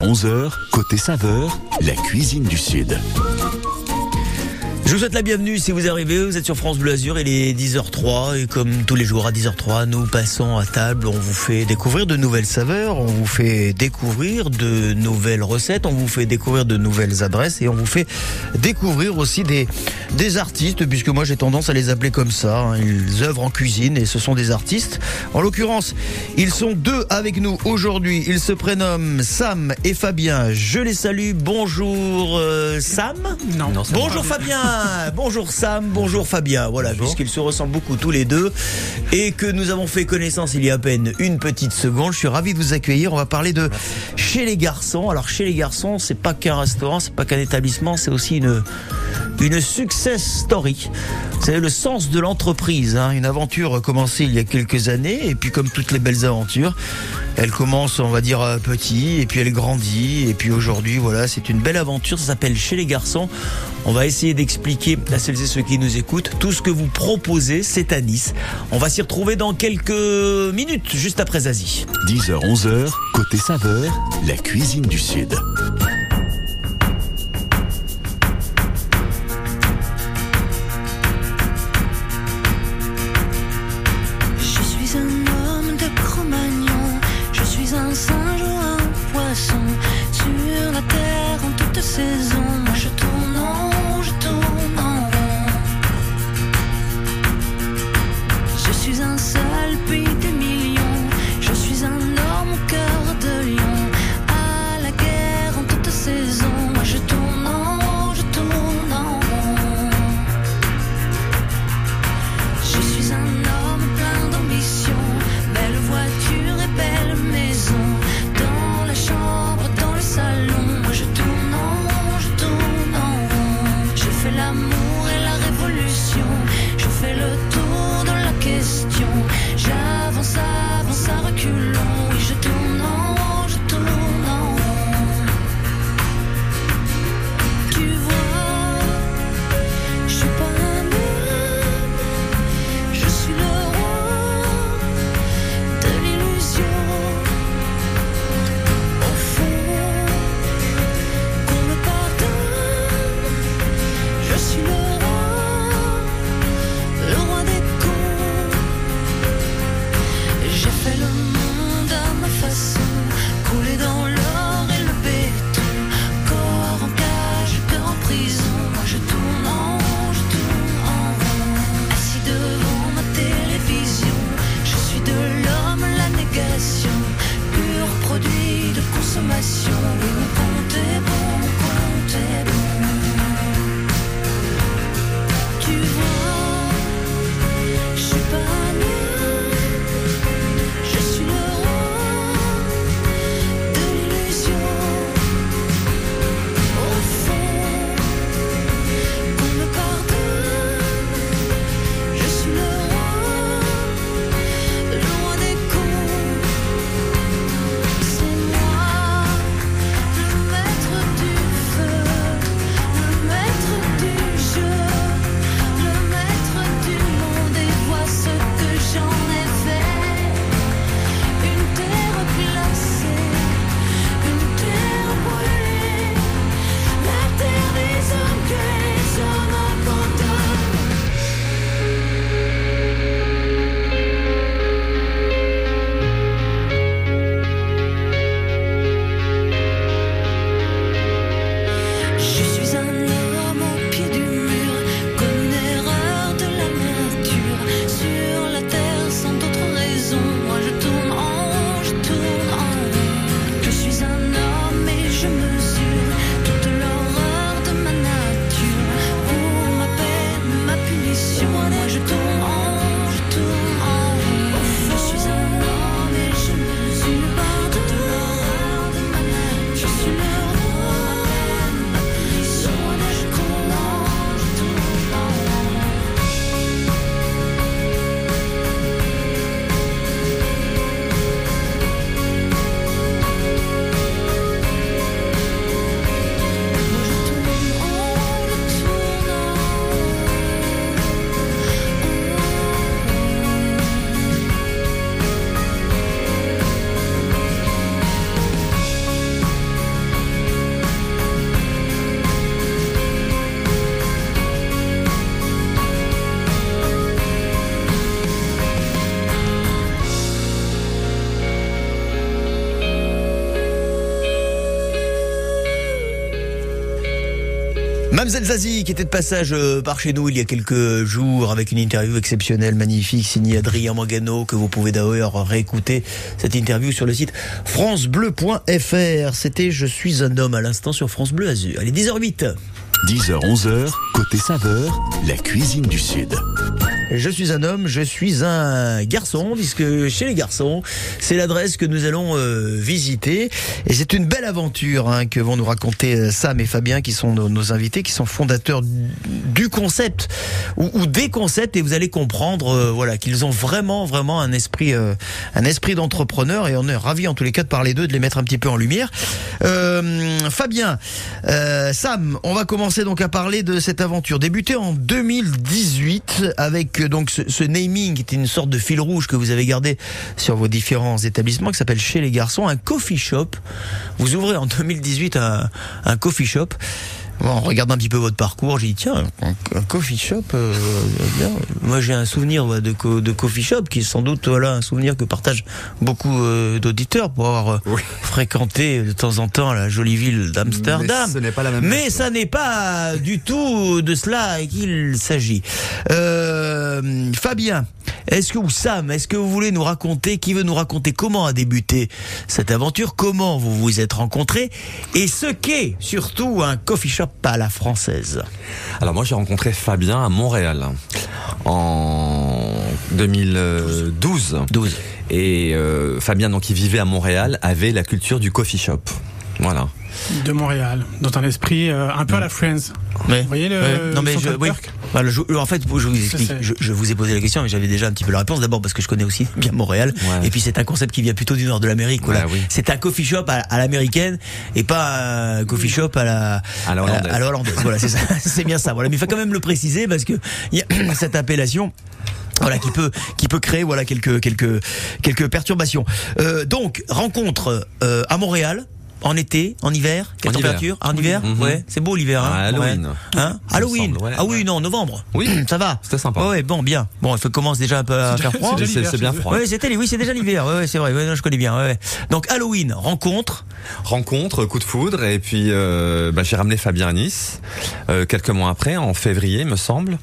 11h, côté saveur, la cuisine du Sud. Je vous souhaite la bienvenue si vous arrivez, vous êtes sur France Bleu Azur, il est 10h03 et comme tous les jours à 10h03, nous passons à table, on vous fait découvrir de nouvelles saveurs, on vous fait découvrir de nouvelles recettes, on vous fait découvrir de nouvelles adresses et on vous fait découvrir aussi des, des artistes, puisque moi j'ai tendance à les appeler comme ça, hein. ils œuvrent en cuisine et ce sont des artistes. En l'occurrence, ils sont deux avec nous aujourd'hui, ils se prénomment Sam et Fabien, je les salue, bonjour euh, Sam. Non. Bonjour Fabien bonjour Sam, bonjour Fabien. Voilà, puisqu'ils se ressemblent beaucoup tous les deux et que nous avons fait connaissance il y a à peine une petite seconde. Je suis ravi de vous accueillir. On va parler de chez les garçons. Alors chez les garçons, c'est pas qu'un restaurant, c'est pas qu'un établissement, c'est aussi une une success story. C'est le sens de l'entreprise. Hein. Une aventure commencée il y a quelques années et puis comme toutes les belles aventures, elle commence, on va dire, petit et puis elle grandit et puis aujourd'hui, voilà, c'est une belle aventure. Ça s'appelle chez les garçons. On va essayer d'expliquer à celles et ceux qui nous écoutent tout ce que vous proposez, c'est à Nice. On va s'y retrouver dans quelques minutes, juste après Zazie. 10h, 11h, côté saveur, la cuisine du Sud. Qui était de passage euh, par chez nous il y a quelques jours avec une interview exceptionnelle, magnifique, signée Adrien Mogano que vous pouvez d'ailleurs réécouter cette interview sur le site francebleu.fr. C'était Je suis un homme à l'instant sur France Bleu Azur. Allez 10h08. 10h, 11h, côté saveur, la cuisine du Sud. Je suis un homme, je suis un garçon, puisque chez les garçons, c'est l'adresse que nous allons euh, visiter. Et c'est une belle aventure hein, que vont nous raconter euh, Sam et Fabien, qui sont nos, invités, qui sont fondateurs du concept ou, des concepts. Et vous allez comprendre, euh, voilà, qu'ils ont vraiment, vraiment un esprit, un esprit d'entrepreneur. Et on est ravis en tous les cas de parler d'eux, de les mettre un petit peu en lumière. Fabien, Sam, on va commencer donc à parler de cette aventure débutée en 2018 avec euh, donc ce, ce naming qui était une sorte de fil rouge que vous avez gardé sur vos différents établissements qui s'appelle chez les garçons un coffee shop. Vous ouvrez en 2018 un, un coffee shop. Bon, en regardant un petit peu votre parcours, j'ai dit tiens, un, coffee shop, euh, bien. Moi, j'ai un souvenir ouais, de, co- de coffee shop qui est sans doute voilà un souvenir que partagent beaucoup euh, d'auditeurs pour avoir euh, Oui. fréquenté de temps en temps la jolie ville d'Amsterdam. Mais ce n'est pas la même Mais chose. ça n'est pas du tout de cela qu'il s'agit. Euh, Fabien, est-ce que ou Sam, est-ce que vous voulez nous raconter, qui veut nous raconter comment a débuté cette aventure, comment vous vous êtes rencontrés et ce qu'est surtout un coffee shop à la française. Alors moi j'ai rencontré Fabien à Montréal en 2012 12. et euh, Fabien donc qui vivait à Montréal avait la culture du coffee shop. Voilà. de Montréal, dans un esprit euh, un peu à la Friends. Ouais. Vous voyez le- Ouais. non mais je, oui. Voilà, je- en fait, je vous explique. Je, je vous ai posé la question, mais j'avais déjà un petit peu la réponse. D'abord parce que je connais aussi bien Montréal, Ouais. et puis c'est un concept qui vient plutôt du nord de l'Amérique. Voilà. Ouais, oui. C'est un coffee shop à, à l'américaine et pas un coffee shop à la À la hollandaise. à la hollandaise. Voilà, c'est ça. c'est bien ça. Voilà, mais il faut quand même le préciser parce que y a cette appellation. Voilà qui peut qui peut créer voilà quelques quelques quelques perturbations. Euh, donc rencontre euh, à Montréal en été, en hiver, quelle En hiver. température En hiver, Mhm. ouais, c'est beau l'hiver. Hein Halloween. Ouais. Hein Halloween. semble, ouais, ah oui, ouais. non, novembre. Oui. ça va. C'était sympa. Ouais, ouais, bon, bien. Bon, il commence déjà un peu à C'est faire froid. c'est bien froid. Ouais, c'était oui, c'est déjà l'hiver. Ouais, c'est vrai. Ouais, non, je connais bien. Donc Halloween, rencontre. Rencontre, coup de foudre et puis euh, bah, j'ai ramené Fabien à Nice euh, quelques mois après, en février me semble.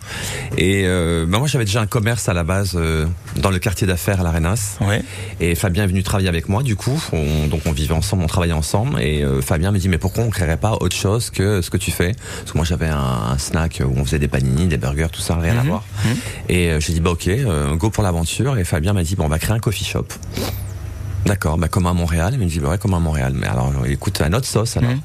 Et euh, bah, moi j'avais déjà un commerce à la base euh, dans le quartier d'affaires à l'Arenas. Ouais. Et Fabien est venu travailler avec moi, du coup, on, donc on vivait ensemble, on travaillait ensemble, et euh, Fabien me dit mais pourquoi on créerait pas autre chose que ce que tu fais? Parce que moi j'avais un, un snack où on faisait des panini, des burgers, tout ça, rien à Mhm. voir. Et euh, j'ai dit bah ok, euh, go pour l'aventure, et Fabien m'a dit bon on va créer un coffee shop. D'accord, bah comme à Montréal, il me dit bah ouais comme à Montréal, mais alors écoute à notre sauce alors. Mhm.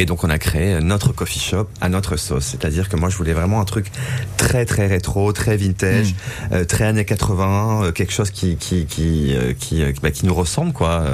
Et donc on a créé notre coffee shop à notre sauce, c'est-à-dire que moi je voulais vraiment un truc très très rétro, très vintage, euh, très années 80, euh, quelque chose qui qui qui euh, qui, euh, bah, qui nous ressemble quoi.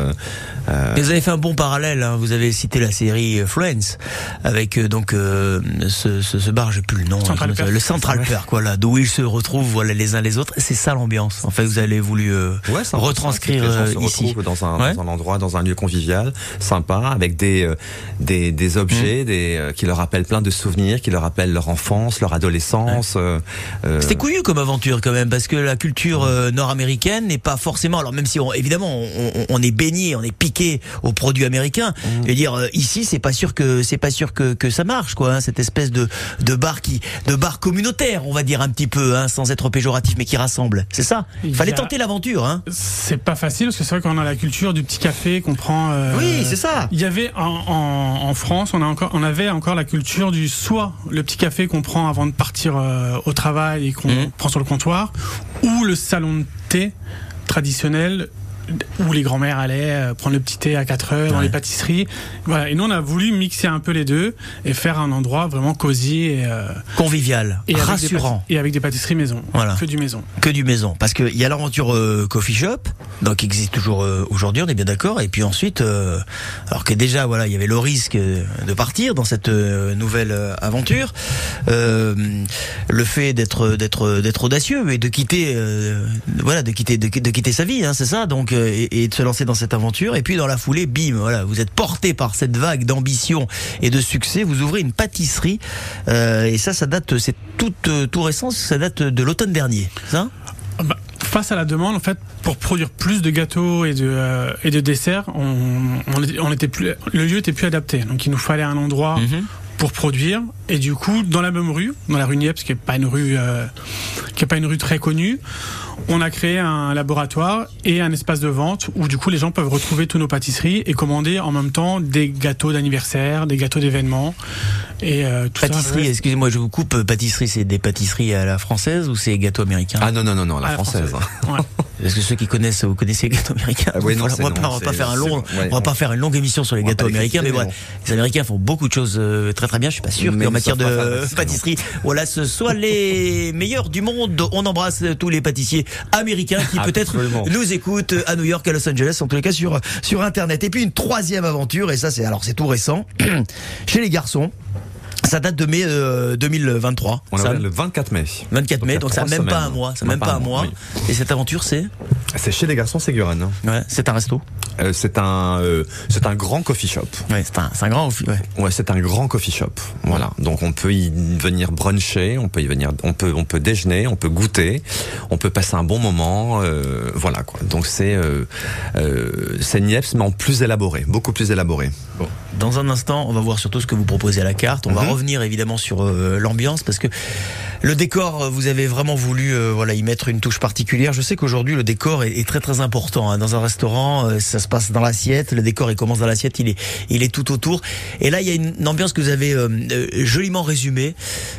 Et vous avez fait un bon parallèle. Hein. Vous avez cité la série Friends avec euh, donc euh, ce, ce, ce bar, j'ai plus le nom. Central hein, le Central Perk, voilà, d'où ils se retrouvent, voilà, les uns les autres. C'est ça l'ambiance. En fait, vous avez voulu euh, Ouais, retranscrire ici. retrouvent dans un, Ouais. dans un endroit, dans un lieu convivial, sympa, avec des euh, des, des objets, Mmh. des euh, qui leur rappellent plein de souvenirs, qui leur rappellent leur enfance, leur adolescence. euh, euh, C'était couillu comme aventure quand même parce que la culture euh, nord-américaine n'est pas forcément. Alors même si on, évidemment on, on- on est baigné, on est piqué aux produits américains. Je veux dire euh, ici c'est pas sûr que c'est pas sûr que, que ça marche quoi. hein, cette espèce de de bar qui de bar communautaire on va dire un petit peu hein, sans être péjoratif mais qui rassemble. C'est ça? Il fallait a- tenter l'aventure. Hein. C'est pas facile parce que c'est vrai qu'on a la culture du petit café qu'on prend. euh, Oui c'est ça. Il y avait en, en, en France, on a encore, on avait encore la culture du soit le petit café qu'on prend avant de partir euh, au travail et qu'on Mhm. prend sur le comptoir, ou le salon de thé traditionnel où les grands-mères allaient euh, prendre le petit thé à 4 heures dans les pâtisseries. Voilà. Et nous, on a voulu mixer un peu les deux et faire un endroit vraiment cosy et, euh, Convivial, et rassurant. et avec des pâtisseries maison. Voilà. Que du maison. que du maison. Parce qu'il y a l'aventure euh, Coffee Shop, donc qui existe toujours euh, aujourd'hui, on est bien d'accord. Et puis ensuite, alors que déjà, voilà, il y avait le risque de partir dans cette nouvelle aventure. Le fait d'être d'être d'être audacieux et de quitter, voilà, de quitter de, de quitter sa vie, hein, c'est ça. Donc et, et de se lancer dans cette aventure. Et puis dans la foulée, bim, voilà, vous êtes porté par cette vague d'ambition et de succès. Vous ouvrez une pâtisserie euh, et ça, ça date, c'est tout euh, tout récent, ça date de l'automne dernier, ça? Ah bah, face à la demande, en fait, pour produire plus de gâteaux et de, euh, et de desserts, on, on, était- on était plus, le lieu était plus adapté. Donc il nous fallait un endroit Mhm. pour produire. Et du coup, dans la même rue, dans la rue Niepce, qui est pas une rue, euh, qui est pas une rue très connue, on a créé un laboratoire et un espace de vente où du coup les gens peuvent retrouver tous nos pâtisseries et commander en même temps des gâteaux d'anniversaire, des gâteaux d'événements et euh, tout Pâtisserie, ça. excusez-moi, je vous coupe. Pâtisserie, c'est des pâtisseries à la française ou c'est gâteaux américains? Ah non, non, non, non, la la française. française. Ouais. Parce que ceux qui connaissent, vous connaissez les gâteaux américains. Ah oui, non, Voilà, c'est on va non, pas, on va pas faire un c'est- long, ouais, on va pas faire une longue émission sur les gâteaux américains, mais voilà, les Américains font beaucoup de choses euh, très très bien. Je suis pas sûr Mais qu'en matière de pâtisserie, voilà, ce soit les meilleurs du monde. On embrasse tous les pâtissiers américains qui peut-être Absolument. nous écoutent à New York, à Los Angeles, en tous les cas sur sur Internet. Et puis une troisième aventure, et ça c'est alors c'est tout récent, chez les garçons. Ça date de mai euh, 2023. On a le 24 mai. 24 Donc, mai, donc ça n'a même pas un mois. Ça n'a même pas un mois. oui. Et cette aventure, c'est C'est chez les garçons Séguren. hein. ouais, C'est un resto. Euh, c'est un, euh, c'est un grand coffee shop. Ouais, c'est un, c'est un grand. Ouais. Ouais, c'est un grand coffee shop. Voilà. Donc on peut y venir bruncher, on peut y venir, on peut, on peut déjeuner, on peut goûter, on peut passer un bon moment. euh, voilà quoi. Donc c'est, euh, euh, c'est Niepce mais en plus élaboré, beaucoup plus élaboré. Bon. Dans un instant, on va voir surtout ce que vous proposez à la carte. On va Mhm. Revenir évidemment sur euh, l'ambiance parce que le décor, euh, vous avez vraiment voulu euh, voilà y mettre une touche particulière. Je sais qu'aujourd'hui le décor est, est très très important hein. dans un restaurant. euh, ça se passe dans l'assiette. Le décor il commence dans l'assiette, il est il est tout autour. Et là il y a une, une ambiance que vous avez euh, joliment résumée.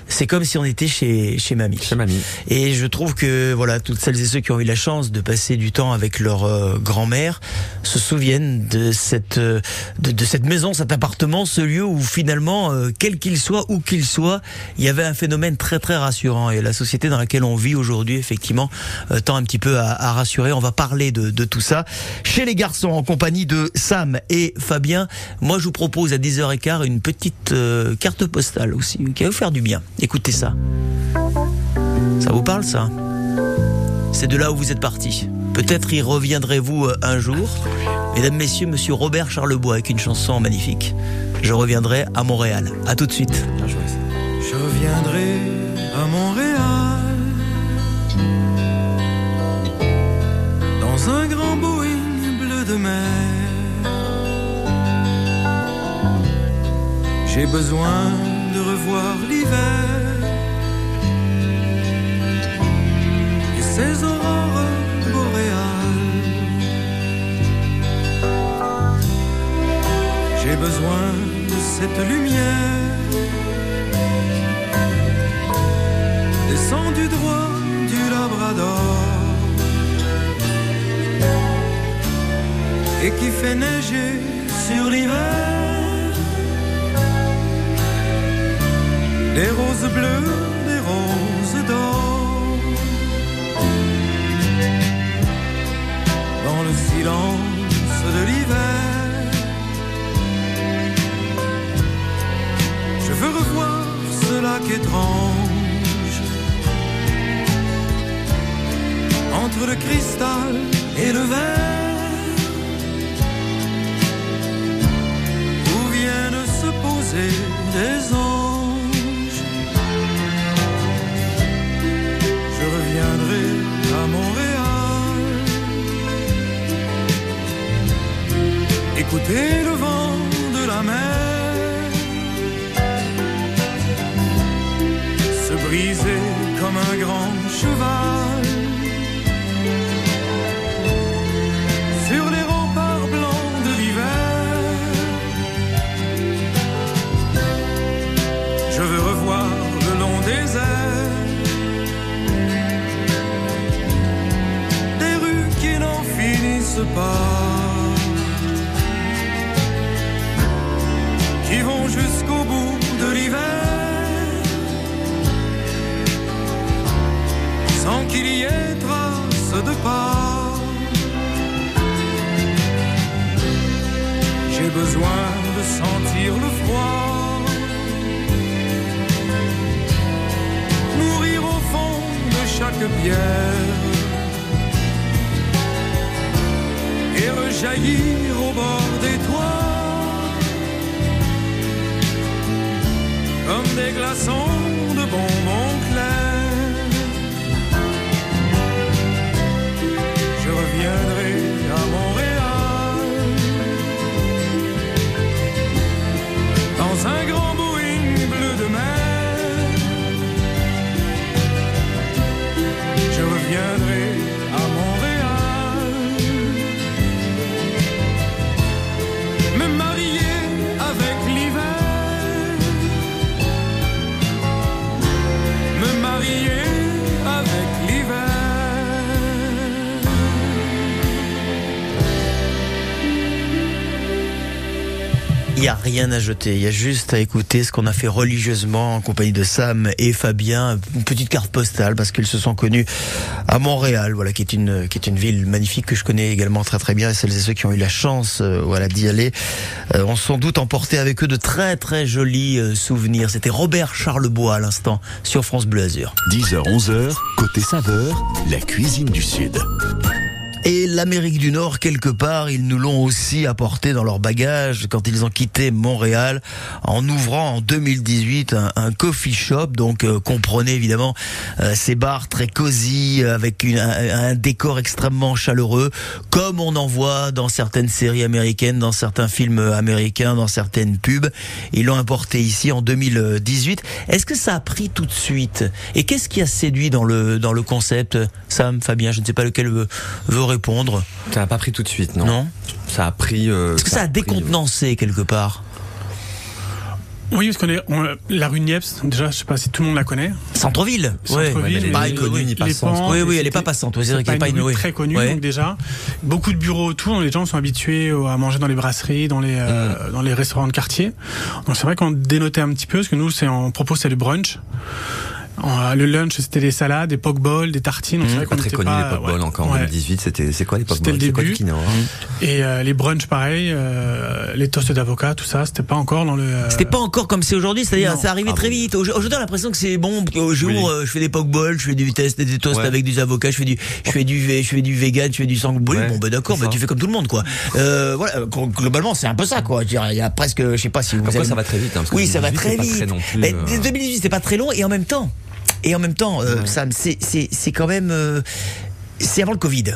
C'est comme si on était chez chez mamie. Chez mamie. Et je trouve que voilà, toutes celles et ceux qui ont eu la chance de passer du temps avec leur grand-mère se souviennent de cette de, de cette maison, cet appartement, ce lieu où finalement, quel qu'il soit, où qu'il soit, il y avait un phénomène très très rassurant. Et la société dans laquelle on vit aujourd'hui, effectivement, euh, tend un petit peu à, rassurer. On va parler de, de tout ça chez les garçons en compagnie de Sam et Fabien. Moi, je vous propose à 10h15 une petite euh, carte postale aussi qui va vous faire du bien. Écoutez ça. Ça vous parle ça? C'est de là où vous êtes parti. Peut-être y reviendrez-vous euh, un jour. Mesdames, Messieurs, Monsieur Robert Charlebois avec une chanson magnifique. Je reviendrai à Montréal. À tout de suite. Je reviendrai à Montréal dans un grand Boeing bleu de mer. J'ai besoin de revoir l'hiver et ses aurores J'ai besoin de cette lumière. Descendu droit du Labrador. Et qui fait neiger sur l'hiver. Des roses bleues, des roses d'or. Dans le silence de l'hiver. Revoir ce lac étrange entre le cristal et le verre où viennent se poser des anges. Je reviendrai à Montréal, écouter le vent de la mer. Comme un grand cheval sur les remparts blancs de l'hiver. Je veux revoir le long des des rues qui n'en finissent pas. Rien à jeter. Il y a juste à écouter ce qu'on a fait religieusement en compagnie de Sam et Fabien. Une petite carte postale parce qu'ils se sont connus à Montréal, voilà, qui est une qui est une ville magnifique que je connais également très très bien. Et celles et ceux qui ont eu la chance, euh, voilà, d'y aller, euh, ont sans doute emporté avec eux de très très jolis euh, souvenirs. C'était Robert Charlebois à l'instant sur France Bleu Azur. 10h, 11h, côté saveur, la cuisine du Sud. Et l'Amérique du Nord, quelque part, ils nous l'ont aussi apporté dans leur bagage quand ils ont quitté Montréal en ouvrant en 2018 un, coffee shop. Donc euh, comprenez évidemment euh, ces bars très cosy avec une- un, un décor extrêmement chaleureux, comme on en voit dans certaines séries américaines, dans certains films américains, dans certaines pubs. Ils l'ont importé ici en 2018. Est-ce que ça a pris tout de suite? Et qu'est-ce qui a séduit dans le dans le concept? Sam, Fabien, je ne sais pas lequel veut, veut répondre. Ça n'a pas pris tout de suite, non Non. Ça a pris. euh, Est-ce que ça a pris, euh, décontenancé quelque part Oui, parce qu'on est on- la rue Niepce. Déjà, je sais pas si tout le monde la connaît. Centre-ville Ouais. Centre-ville, mais elle est les- connue, ni passante. Oui, oui, elle est pas passante. C'est vrai qu'il y a pas une rue très connue, Ouais. donc déjà beaucoup de bureaux autour. Les gens sont habitués au- à manger dans les brasseries, dans les euh, dans les restaurants de quartier. Donc c'est vrai qu'on dénotait un petit peu parce que nous, c'est on propose c'est le brunch. Euh, le lunch, c'était des salades, des pokeballs, des tartines. Vrai Mmh, Pas très connu pas, les pokeballs ouais, encore en ouais. 2018. C'était c'est quoi les C'était pokeballs le C'est quoi début. quinoa? Et euh, les brunchs, pareil, euh, les toasts d'avocat, tout ça, c'était pas encore dans le. euh, C'était pas encore comme c'est aujourd'hui, c'est-à-dire ça arrivait Ah très bon. vite. Aujourd'hui, on a l'impression que c'est bon. Au jour, Oui. euh, je fais des pokeballs, je fais du test, des toasts Ouais. avec des avocats, je fais du, je fais du, je fais du vegan, je fais du sang. Ouais, bon, ben d'accord, ben, tu fais comme tout le monde, quoi. Euh, voilà, globalement, c'est un peu ça, quoi. Je veux dire, Il y a presque, je sais pas si vous Comme quoi, allez- ça va très vite. hein, parce que Oui, ça va 2018, très vite. non plus, Mais euh, 2018, c'est pas très long et en même temps, et en même temps, euh, Ouais. Sam, c'est quand même, euh, c'est avant le Covid.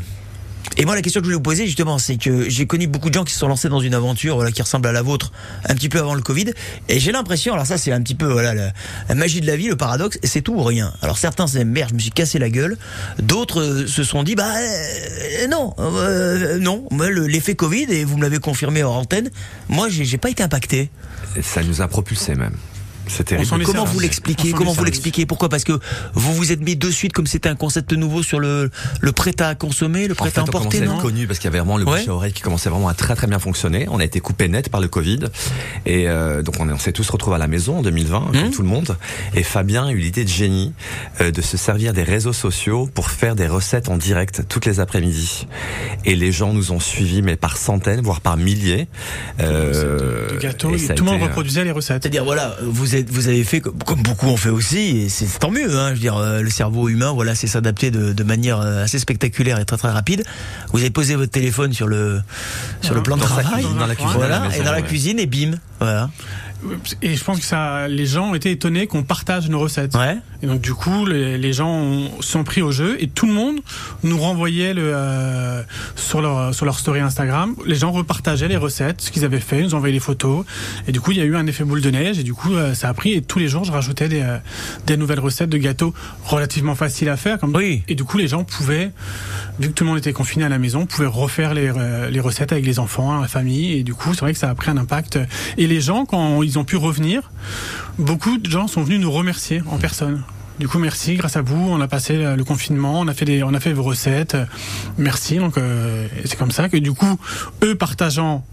Et moi, la question que je voulais vous poser, justement, c'est que j'ai connu beaucoup de gens qui se sont lancés dans une aventure, voilà, qui ressemble à la vôtre, un petit peu avant le Covid. Et j'ai l'impression, alors ça, c'est un petit peu, voilà, la, la magie de la vie, le paradoxe, c'est tout ou rien. Alors certains, c'est merde, je me suis cassé la gueule. D'autres euh, se sont dit, bah euh, non, euh, non, l'effet Covid, et vous me l'avez confirmé hors antenne, moi, j'ai j'ai pas été impacté. Ça nous a propulsé même. Comment vous On l'expliquez Comment vous l'expliquez Pourquoi Parce que vous vous êtes mis de suite comme c'était un concept nouveau sur le le prêt à consommer, le En prêt fait, à on emporter, être connu parce qu'il y avait vraiment le Ouais. bouche à oreille qui commençait vraiment à très très bien fonctionner. On a été coupé net par le Covid et euh, donc on, est- on s'est tous retrouvés à la maison en 2020 Mmh. comme tout le monde. Et Fabien a eu l'idée de génie euh, de se servir des réseaux sociaux pour faire des recettes en direct toutes les après-midi. Et les gens nous ont suivis mais par centaines voire par milliers. Euh, de gâteaux, et et ça a tout le monde euh, reproduisait les recettes. C'est-à-dire voilà, vous êtes, vous avez fait comme, beaucoup ont fait aussi, et c'est tant mieux. Hein, je veux dire, euh, le cerveau humain, voilà, c'est s'adapter de, de manière euh, assez spectaculaire et très très rapide. Vous avez posé votre téléphone sur le sur le plan de travail, dans la cuisine, voilà, à la maison, et dans la cuisine et bim, voilà. Et je pense que ça, les gens ont été étonnés qu'on partage nos recettes. Ouais. Et donc du coup, les, les gens ont- sont pris au jeu et tout le monde nous renvoyait le, euh, sur leur sur leur story Instagram. Les gens repartageaient les recettes, ce qu'ils avaient fait, nous envoyaient les photos. Et du coup, il y a eu un effet boule de neige et du coup, euh, ça a pris. Et tous les jours, je rajoutais des, euh, des nouvelles recettes de gâteaux relativement faciles à faire. Comme Oui. Et du coup, les gens pouvaient, vu que tout le monde était confiné à la maison, pouvaient refaire les, euh, les recettes avec les enfants, la famille. Et du coup, c'est vrai que ça a pris un impact. Et les gens, quand ils ont pu revenir, beaucoup de gens sont venus nous remercier en personne. Du coup, merci. Grâce à vous, on a passé le confinement, on a fait des, on a fait vos recettes. Merci. Donc, euh, c'est comme ça que du coup, eux partageant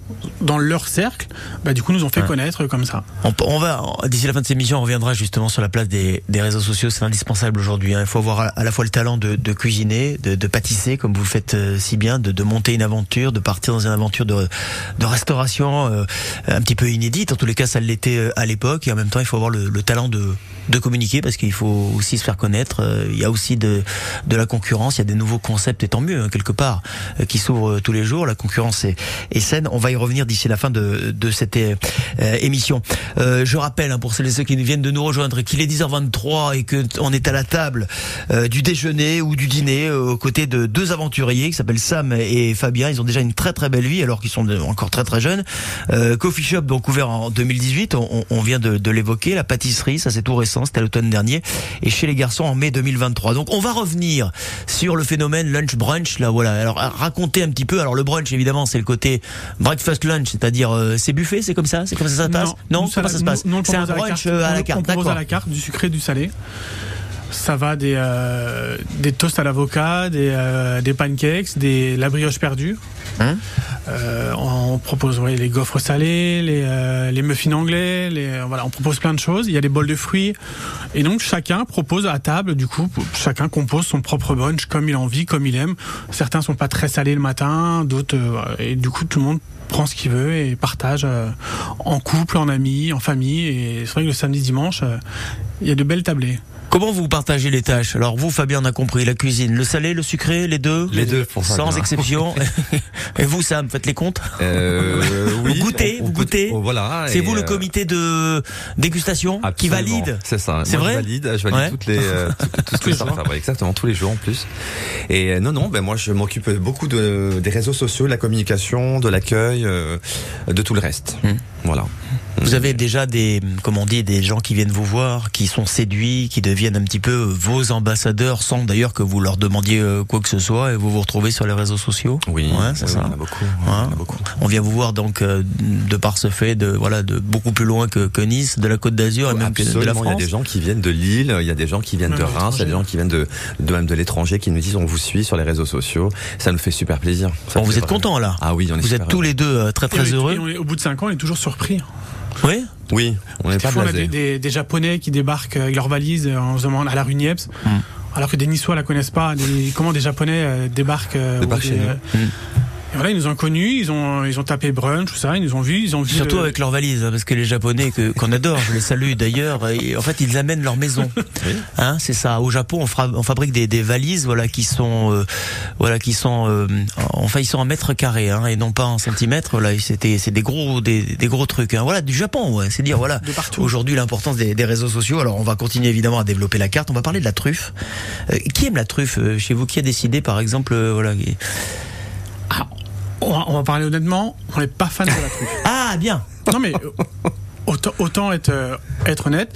dans leur cercle, bah du coup, nous ont fait Ouais. connaître comme ça. On, on va d'ici la fin de cette émission, on reviendra justement sur la place des, des réseaux sociaux. C'est indispensable aujourd'hui. hein. Il faut avoir à, à la fois le talent de, de cuisiner, de, de pâtisser, comme vous le faites euh, si bien, de, de monter une aventure, de partir dans une aventure de, de restauration euh, un petit peu inédite. En tous les cas, ça l'était euh, à l'époque. Et en même temps, il faut avoir le, le talent de, de communiquer parce qu'il faut aussi se faire connaître. Euh, Il y a aussi de, de la concurrence. Il y a des nouveaux concepts, et tant mieux hein, quelque part, euh, qui s'ouvrent euh, tous les jours. La concurrence est, est saine. On va y revenir d'ici la fin de, de cette euh, émission. Euh, je rappelle hein, pour celles et ceux qui viennent de nous rejoindre qu'il est 10h23 et que on est à la table euh, du déjeuner ou du dîner aux côtés de deux aventuriers qui s'appellent Sam et Fabien. Ils ont déjà une très très belle vie alors qu'ils sont encore très très jeunes. Coffee shop donc ouvert en 2018. On, on- on vient de, de l'évoquer. La pâtisserie, ça c'est tout récent, c'était à l'automne dernier. Et chez les garçons en mai 2023. Donc on va revenir sur le phénomène lunch brunch. Là voilà. Alors racontez un petit peu. Alors le brunch évidemment c'est le côté breakfast lunch, c'est-à-dire euh, c'est buffet, c'est comme ça, c'est comme ça que ça se passe? Non, comment ça se passe? C'est un propose à la brunch carte. euh, à On la le- carte, On propose à la carte du sucré, du salé. Ça va des, euh, des toasts à l'avocat, des, euh, des pancakes, des, la brioche perdue. Hein? Euh, on propose les gaufres salés, les, euh, muffins anglais, voilà, on propose plein de choses. Il y a des bols de fruits. Et donc chacun propose à table, du coup, chacun compose son propre bunch comme il a envie, comme il aime. Certains sont pas très salés le matin, d'autres... euh, et du coup, tout le monde prend ce qu'il veut et partage en couple, en amis, en famille. Et c'est vrai que le samedi, dimanche, il y a de belles tablées. Comment vous partagez les tâches? Alors vous, Fabien, on a compris la cuisine, le salé, le sucré, les deux, Les deux, pour sans Fabien. exception. Et vous, Sam, faites les comptes? Euh, oui, Vous goûtez, on- on vous goûte- goûtez oh, Voilà. C'est vous le euh, comité de dégustation qui valide C'est ça. C'est vrai Je valide. Je valide Ouais. toutes les, euh, tout- tout- tout les jours. Exactement, tous les jours en plus. Et euh, non, non, ben moi je m'occupe beaucoup de, des réseaux sociaux, de la communication, de l'accueil, de tout le reste. Hmm. Voilà. Vous avez déjà des, comment on dit, des gens qui viennent vous voir, qui sont séduits, qui deviennent un petit peu vos ambassadeurs, sans d'ailleurs que vous leur demandiez euh, quoi que ce soit, et vous vous retrouvez sur les réseaux sociaux? Oui, Ouais, c'est oui, ça. Il y en a beaucoup. Ouais. En a beaucoup. On vient vous voir donc euh, de par ce fait de voilà de beaucoup plus loin que, que Nice, de la Côte d'Azur et même que de la Absolument, il y a France. des gens qui viennent de Lille, il y a des gens qui viennent Même de Reims, il y a des gens qui viennent de, de même de l'étranger qui nous disent on vous suit sur les réseaux sociaux. Ça nous fait super plaisir. Ça Bon, nous vous êtes vraiment- contents là Ah oui, on est Vous super êtes tous les deux euh, très Et très on heureux. et on est- au bout de 5 ans, on est toujours surpris. Oui. Oui, on n'est pas fois, on a des, des- des Japonais qui débarquent avec leurs valises euh, en se demandant à la rue Niepce, Hmm. alors que des Niçois la connaissent pas. Des- comment des Japonais euh, débarquent, euh, Débarquent chez nous. Hmm. Et voilà, ils nous ont connus, ils ont, ils ont tapé brunch, tout ça, ils nous ont vus, ils ont vu. Surtout le- avec leurs valises, hein, parce que les Japonais que- qu'on adore, je les salue d'ailleurs. et En fait, ils amènent leur maison. Hein, c'est ça. Au Japon, on, fra- on fabrique des, des valises, voilà, qui sont, euh, voilà, qui sont, euh, enfin, ils sont en mètres carrés, hein, et non pas en centimètres. Voilà, c'était, c'est des gros, des, des gros trucs. Hein. Voilà, du Japon, ouais. C'est dire, voilà. De partout. Aujourd'hui, l'importance des, des réseaux sociaux. Alors, on va continuer évidemment à développer la carte. On va parler de la truffe. Euh, qui aime la truffe euh, chez vous? Qui a décidé, par exemple, euh, voilà. qui- Ah, on, va, on va parler honnêtement, on n'est pas fan de la truffe. Ah, bien. non mais euh, autant, autant être, euh, être honnête.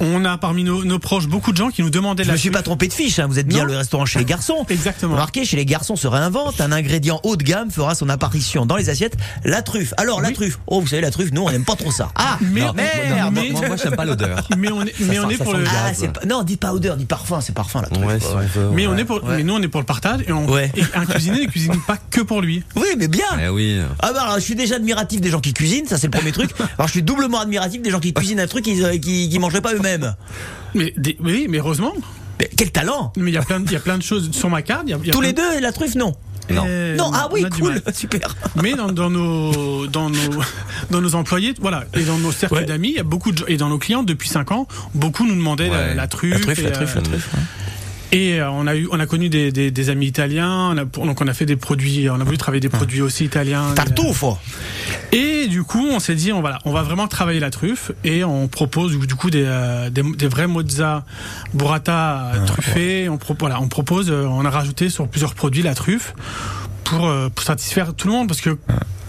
On a parmi nos, nos proches beaucoup de gens qui nous demandaient de Je la me suis pas trompé de fiche. Hein. Vous êtes bien Non. le restaurant chez les garçons. Exactement. Remarquez, chez les garçons se réinvente. Un ingrédient haut de gamme fera son apparition dans les assiettes. La truffe. Alors, la truffe. Oh, vous savez, la truffe, nous, on n'aime pas trop ça. Ah, Mais- non, merde. mais- Moi, moi, j'aime pas l'odeur. Mais on est, mais on est pour le. Ah, pas, non, dites pas odeur, dites parfum, c'est parfum, la truffe. Ouais, si on veut. Mais on est pour, Ouais. mais nous on est pour le partage et, on, Ouais. et un cuisinier ne cuisine pas que pour lui. Oui, mais bien. Eh oui. Ah bah alors, je suis déjà admiratif des gens qui cuisinent, ça c'est le premier truc. Alors je suis doublement admiratif des gens qui cuisinent un truc qu'ils euh, qui, qui mangeraient pas Mais des- oui, mais heureusement. Mais quel talent Mais il y a plein, de- choses sur ma carte. il y a- il y a Tous les de- deux, la truffe, non. Non. Euh, non, ah oui, cool, super. Mais dans, dans nos dans nos dans nos employés, voilà, et dans nos cercles Ouais. d'amis, il y a beaucoup de gens- et dans nos clients depuis 5 ans, beaucoup nous demandaient la, truffe. La truffe, et, la truffe, euh, la truffe. ouais. Et euh, on a eu, on a connu des, des, des amis italiens. On a, donc on a fait des produits, on a voulu travailler des produits aussi italiens. Tartuffe. Et du coup, on s'est dit, on, voilà, on va vraiment travailler la truffe et on propose du coup des, euh, des, des vrais mozza burrata Ah, truffés. On, voilà, on propose, euh, on a rajouté sur plusieurs produits la truffe pour, euh, pour satisfaire tout le monde parce que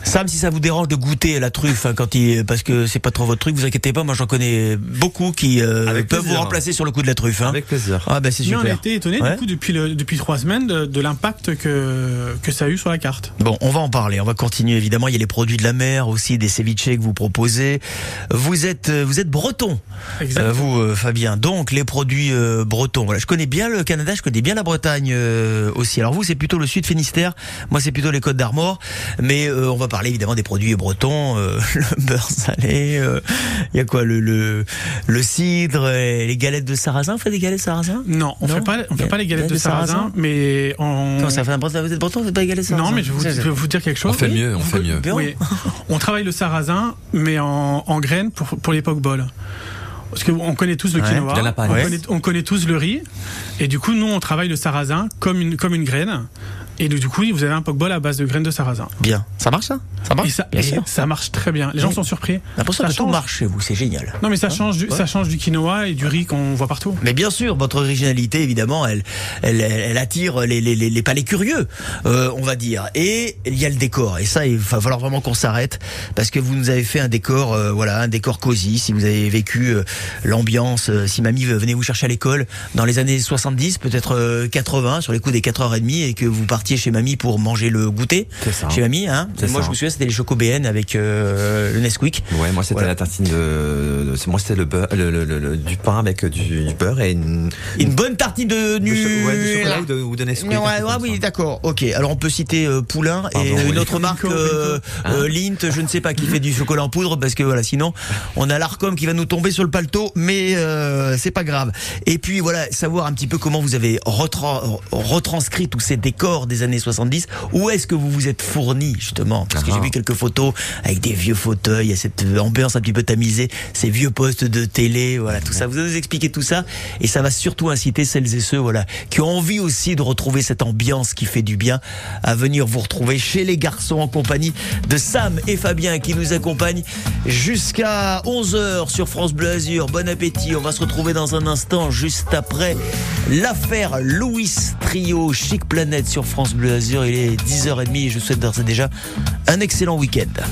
Sam, si ça vous dérange de goûter la truffe, hein, quand il, parce que c'est pas trop votre truc, vous inquiétez pas, moi j'en connais beaucoup qui euh, peuvent plaisir. vous remplacer sur le coup de la truffe. Hein. Avec plaisir. Ah bah c'est mais on a super. été étonné Ouais. du coup depuis le, depuis trois semaines de, de l'impact que que ça a eu sur la carte. Bon, on va en parler. On va continuer évidemment. Il y a les produits de la mer aussi, des ceviches que vous proposez. Vous êtes, euh, vous êtes breton, Exactement. euh, vous, euh, Fabien. Donc les produits euh, bretons. Voilà, je connais bien le Canada, je connais bien la Bretagne euh, aussi. Alors vous, c'est plutôt le Sud Finistère. Moi, c'est plutôt les Côtes d'Armor. Mais euh, on va parler évidemment des produits bretons, euh, le beurre salé. euh, Il y a quoi, le le, le cidre, et les galettes de sarrasin. Vous faites des galettes de sarrasin? Non, on Non fait pas, on fait pas les galettes Galettes de de sarrasin sarrasin, mais on. Comment ça fait un breton Vous êtes breton, vous faites pas des galettes de sarrasin? Non, mais je vais vous, je vais vous dire quelque chose. On fait mieux, on fait mieux. Oui. On travaille le sarrasin, mais en, en graines pour, pour les pokeballs. Parce qu'on connaît tous le Ouais, quinoa, on, connaît, on connaît tous le riz, et du coup, nous, on travaille le sarrasin comme une, comme une graine. Et du coup, vous avez un pokeball à base de graines de sarrasin. Bien. Ça marche ça? Ça marche? Et ça, Bien et sûr. ça marche très bien. Les gens Oui. sont surpris. L'impression Ça que tout marche chez vous, c'est génial. Non, mais ça change, du, Ouais. ça change du quinoa et du riz qu'on voit partout. Mais bien sûr, votre originalité, évidemment, elle, elle, attire les, les, les, les palais curieux, euh, on va dire. Et il y a le décor. Et ça, il va falloir vraiment qu'on s'arrête parce que vous nous avez fait un décor, euh, voilà, un décor cosy. Si vous avez vécu euh, l'ambiance, euh, si mamie venait vous chercher à l'école dans les années 70, peut-être euh, 80, sur les coups des 4h30 et que vous partiez chez mamie pour manger le goûter. Ça. Chez mamie, hein. Moi, ça. je me souviens, c'était les chocos BN avec euh, le Nesquik. Ouais, moi c'était Voilà. la tartine de, de- moi c'était le beurre, le, le- le- le- du pain avec du, du beurre et une, Une bonne tartine de de nu. cho- ouais, du chocolat ou de, ou de Nesquik. Ouais, ouais, oui, d'accord. Ok. Alors on peut citer euh, Poulain Pardon, et oui. une autre marque, euh, euh, Lint, je ne sais pas, qui fait du chocolat en poudre parce que voilà, sinon on a l'Arcom qui va nous tomber sur le paletot, mais euh, c'est pas grave. Et puis voilà, savoir un petit peu comment vous avez retra- retranscrit tous ces décors des années 70. Où est-ce que vous vous êtes fourni justement? Parce que Ah. j'ai vu quelques photos avec des vieux fauteuils, il y a cette ambiance un petit peu tamisée, ces vieux postes de télé, voilà, tout ça. Vous allez nous expliquer tout ça et ça va surtout inciter celles et ceux, voilà, qui ont envie aussi de retrouver cette ambiance qui fait du bien à venir vous retrouver chez les garçons en compagnie de Sam et Fabien qui nous accompagnent jusqu'à 11h sur France Bleu Azur. Bon appétit. On va se retrouver dans un instant juste après l'affaire Louis Trio Chic Planète sur France Bleu Azur. Il est 10h30 et je vous souhaite d'ores et déjà un excellent week-end.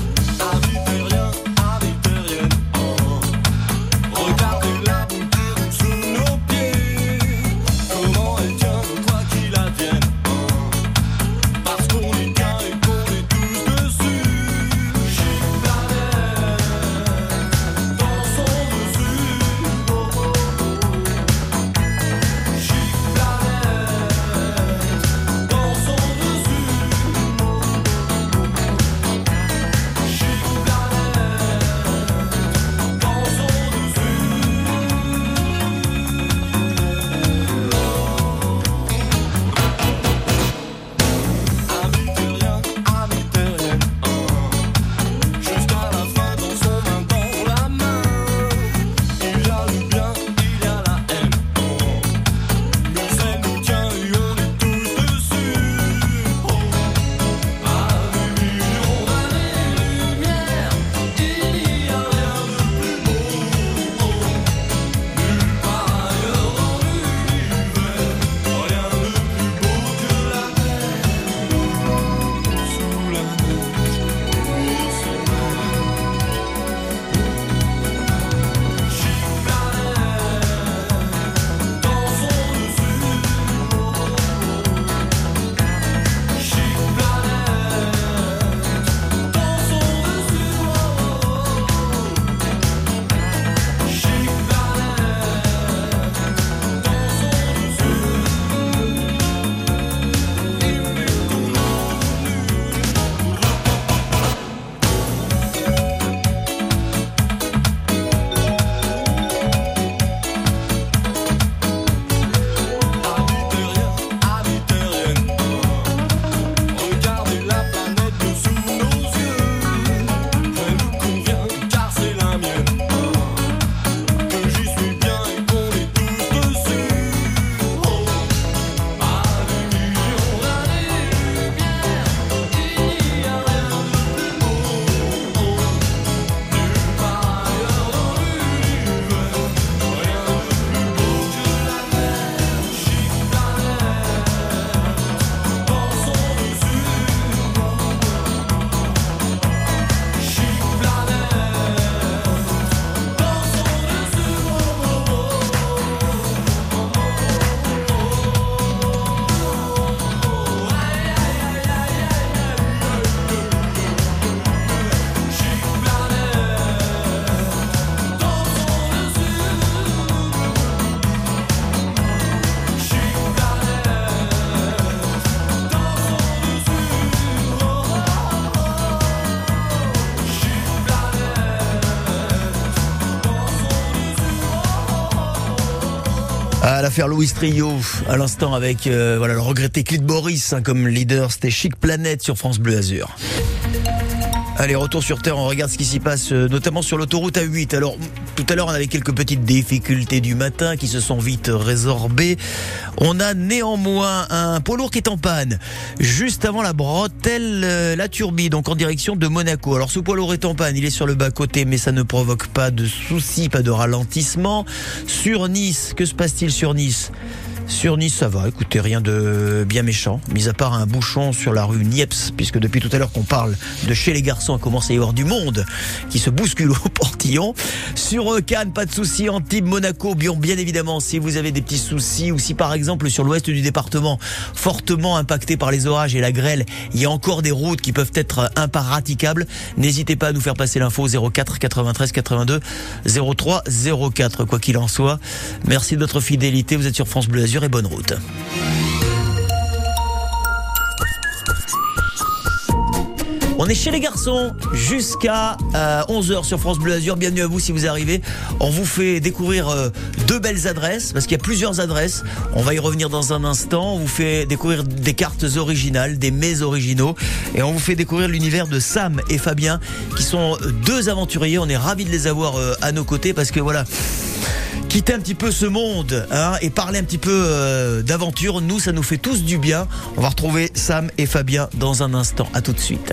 À l'affaire Louis Trio, à l'instant avec euh, voilà le regretté Clyde Boris hein, comme leader, c'était Chic Planète sur France Bleu Azur. Allez, retour sur Terre, on regarde ce qui s'y passe, euh, notamment sur l'autoroute A8. Alors, tout à l'heure, on avait quelques petites difficultés du matin qui se sont vite résorbées. On a néanmoins un poids lourd qui est en panne, juste avant la bretelle euh, La Turbie, donc en direction de Monaco. Alors, ce poids lourd est en panne, il est sur le bas-côté, mais ça ne provoque pas de soucis, pas de ralentissement. Sur Nice, que se passe-t-il sur Nice? Sur Nice, ça va. Écoutez, rien de bien méchant, mis à part un bouchon sur la rue Niepce, puisque depuis tout à l'heure qu'on parle de chez les garçons, il commence à y avoir du monde qui se bouscule au portillon. Sur euh, Cannes, pas de souci. Antibes, Monaco, bien, bien évidemment, si vous avez des petits soucis, ou si par exemple sur l'ouest du département, fortement impacté par les orages et la grêle, il y a encore des routes qui peuvent être impraticables, n'hésitez pas à nous faire passer l'info 04 93 82 03 04. Quoi qu'il en soit, merci de votre fidélité. Vous êtes sur France Bleu Azur et bonne route. On est chez les garçons jusqu'à 11h sur France Bleu Azur. Bienvenue à vous si vous arrivez. On vous fait découvrir euh, deux belles adresses parce qu'il y a plusieurs adresses. On va y revenir dans un instant. On vous fait découvrir des cartes originales, des mets originaux et on vous fait découvrir l'univers de Sam et Fabien qui sont deux aventuriers. On est ravis de les avoir euh, à nos côtés parce que voilà quitter un petit peu ce monde hein, et parler un petit peu euh, d'aventure, nous, ça nous fait tous du bien. On va retrouver Sam et Fabien dans un instant. À tout de suite.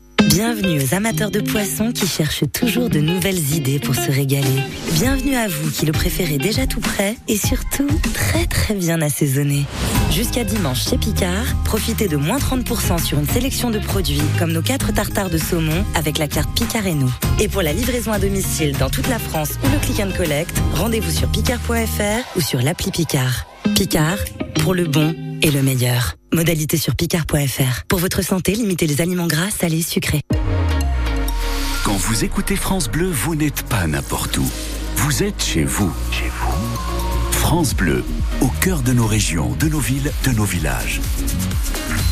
Bienvenue aux amateurs de poissons qui cherchent toujours de nouvelles idées pour se régaler. Bienvenue à vous qui le préférez déjà tout prêt et surtout très très bien assaisonné. Jusqu'à dimanche chez Picard, profitez de moins 30% sur une sélection de produits comme nos 4 tartares de saumon avec la carte Picard et nous. Et pour la livraison à domicile dans toute la France ou le click and collect, rendez-vous sur picard.fr ou sur l'appli Picard. Picard, pour le bon et le meilleur. Modalité sur picard.fr. Pour votre santé, limitez les aliments gras, salés, sucrés. Quand vous écoutez France Bleu, vous n'êtes pas n'importe où. Vous êtes chez vous. Chez vous. France Bleu, au cœur de nos régions, de nos villes, de nos villages.